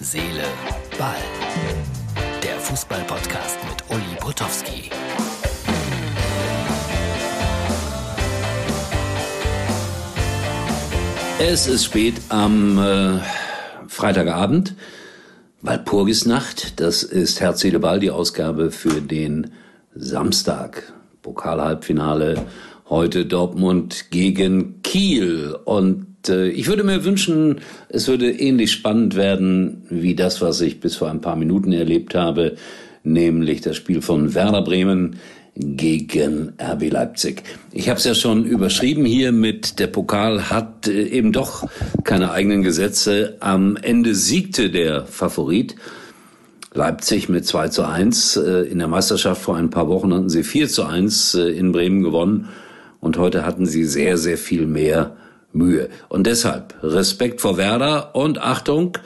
Seele, Ball. Der Fußball-Podcast mit Uli Potowski. Es ist spät am äh, Freitagabend. Walpurgisnacht, das ist Herz, Seele, Ball, die Ausgabe für den Samstag. Pokalhalbfinale heute Dortmund gegen Kiel. Und äh, ich würde mir wünschen, es würde ähnlich spannend werden wie das, was ich bis vor ein paar Minuten erlebt habe, nämlich das Spiel von Werder Bremen gegen RB Leipzig. Ich habe es ja schon überschrieben hier mit der Pokal hat äh, eben doch keine eigenen Gesetze. Am Ende siegte der Favorit. Leipzig mit 2 zu 1. Äh, in der Meisterschaft vor ein paar Wochen hatten sie 4 zu 1 in Bremen gewonnen. Und heute hatten sie sehr, sehr viel mehr Mühe. Und deshalb Respekt vor Werder und Achtung,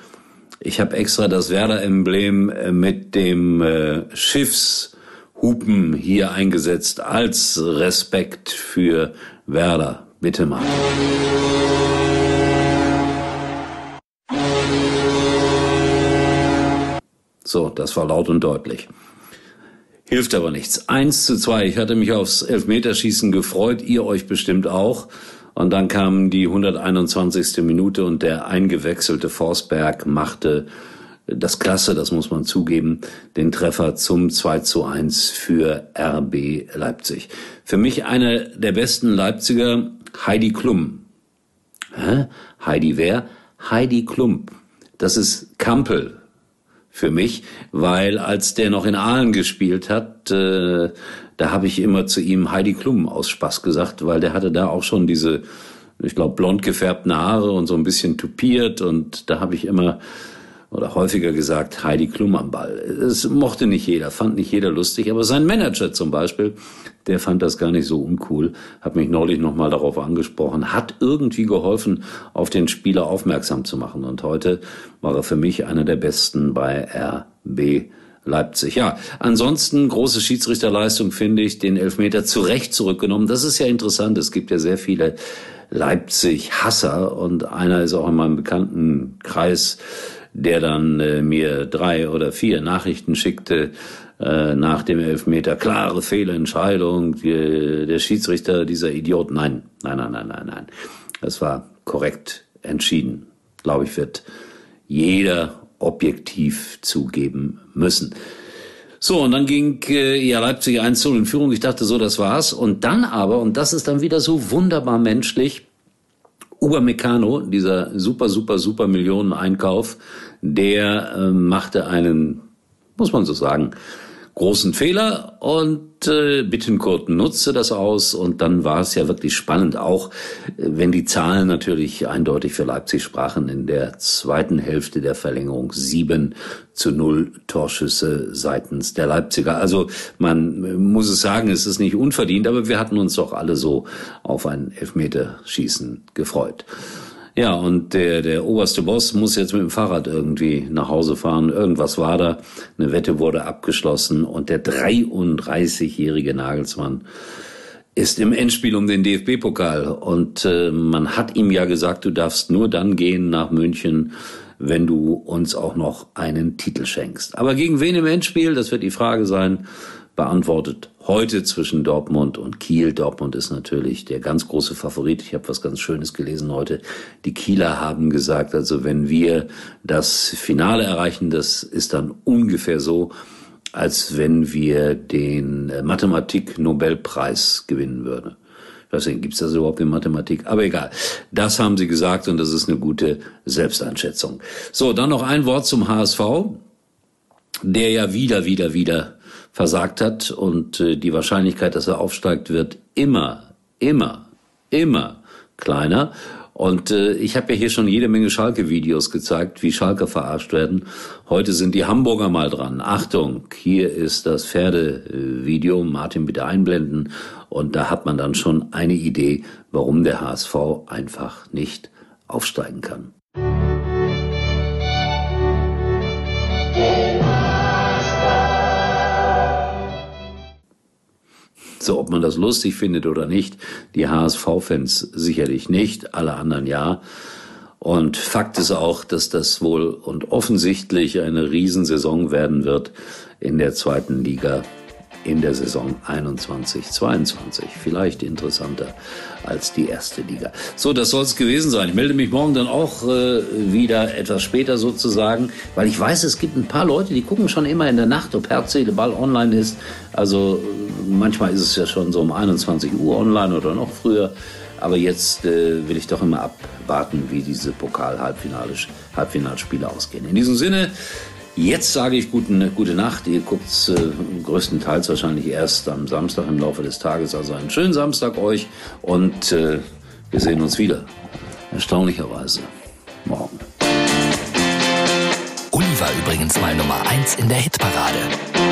ich habe extra das Werder-Emblem äh, mit dem äh, Schiffshupen hier eingesetzt als Respekt für Werder. Bitte mal. So, das war laut und deutlich. Hilft aber nichts. Eins zu zwei. Ich hatte mich aufs Elfmeterschießen gefreut, ihr euch bestimmt auch. Und dann kam die 121. Minute und der eingewechselte Forsberg machte das Klasse, das muss man zugeben, den Treffer zum 2 zu 1 für RB Leipzig. Für mich einer der besten Leipziger, Heidi Klum. Hä? Heidi wer? Heidi Klum. Das ist Kampel für mich, weil als der noch in Aalen gespielt hat, äh, da habe ich immer zu ihm Heidi Klum aus Spaß gesagt, weil der hatte da auch schon diese, ich glaube, blond gefärbten Haare und so ein bisschen tupiert und da habe ich immer oder häufiger gesagt Heidi Klum am Ball. Es mochte nicht jeder, fand nicht jeder lustig, aber sein Manager zum Beispiel, der fand das gar nicht so uncool, hat mich neulich nochmal darauf angesprochen, hat irgendwie geholfen, auf den Spieler aufmerksam zu machen und heute war er für mich einer der besten bei RB Leipzig. Ja, ansonsten große Schiedsrichterleistung finde ich, den Elfmeter zu Recht zurückgenommen. Das ist ja interessant. Es gibt ja sehr viele Leipzig-Hasser und einer ist auch in meinem bekannten Kreis, der dann äh, mir drei oder vier Nachrichten schickte äh, nach dem Elfmeter. Klare Fehlentscheidung, die, der Schiedsrichter, dieser Idiot. Nein, nein, nein, nein, nein, nein. Das war korrekt entschieden. Glaube ich, wird jeder objektiv zugeben müssen. So, und dann ging äh, ja Leipzig 1 0 in Führung. Ich dachte so, das war's. Und dann aber, und das ist dann wieder so wunderbar menschlich, Meccano, dieser super, super, super Millionen-Einkauf, der äh, machte einen, muss man so sagen, großen Fehler und äh, Bittencourt nutzte das aus und dann war es ja wirklich spannend, auch äh, wenn die Zahlen natürlich eindeutig für Leipzig sprachen in der zweiten Hälfte der Verlängerung sieben zu null Torschüsse seitens der Leipziger. Also man muss es sagen, es ist nicht unverdient, aber wir hatten uns doch alle so auf ein Elfmeterschießen gefreut. Ja, und der, der oberste Boss muss jetzt mit dem Fahrrad irgendwie nach Hause fahren. Irgendwas war da. Eine Wette wurde abgeschlossen und der 33-jährige Nagelsmann ist im Endspiel um den DFB-Pokal. Und äh, man hat ihm ja gesagt, du darfst nur dann gehen nach München, wenn du uns auch noch einen Titel schenkst. Aber gegen wen im Endspiel? Das wird die Frage sein beantwortet heute zwischen Dortmund und Kiel. Dortmund ist natürlich der ganz große Favorit. Ich habe was ganz Schönes gelesen heute. Die Kieler haben gesagt, also wenn wir das Finale erreichen, das ist dann ungefähr so, als wenn wir den äh, Mathematik-Nobelpreis gewinnen würden. Deswegen gibt es das überhaupt in Mathematik. Aber egal. Das haben sie gesagt und das ist eine gute Selbsteinschätzung. So, dann noch ein Wort zum HSV, der ja wieder, wieder, wieder versagt hat und äh, die Wahrscheinlichkeit, dass er aufsteigt, wird immer, immer, immer kleiner. Und äh, ich habe ja hier schon jede Menge Schalke-Videos gezeigt, wie Schalke verarscht werden. Heute sind die Hamburger mal dran. Achtung, hier ist das Pferdevideo. Martin bitte einblenden. Und da hat man dann schon eine Idee, warum der HSV einfach nicht aufsteigen kann. So, ob man das lustig findet oder nicht, die HSV-Fans sicherlich nicht, alle anderen ja. Und Fakt ist auch, dass das wohl und offensichtlich eine Riesensaison werden wird in der zweiten Liga in der Saison 21-22. Vielleicht interessanter als die erste Liga. So, das soll es gewesen sein. Ich melde mich morgen dann auch äh, wieder etwas später sozusagen, weil ich weiß, es gibt ein paar Leute, die gucken schon immer in der Nacht, ob Herz, Seele, Ball online ist. Also manchmal ist es ja schon so um 21 Uhr online oder noch früher. Aber jetzt äh, will ich doch immer abwarten, wie diese Pokal-Halbfinalspiele ausgehen. In diesem Sinne, Jetzt sage ich guten, gute Nacht. Ihr guckt äh, größtenteils wahrscheinlich erst am Samstag im Laufe des Tages. Also einen schönen Samstag euch und äh, wir sehen uns wieder. Erstaunlicherweise morgen. Uli war übrigens mal Nummer 1 in der Hitparade.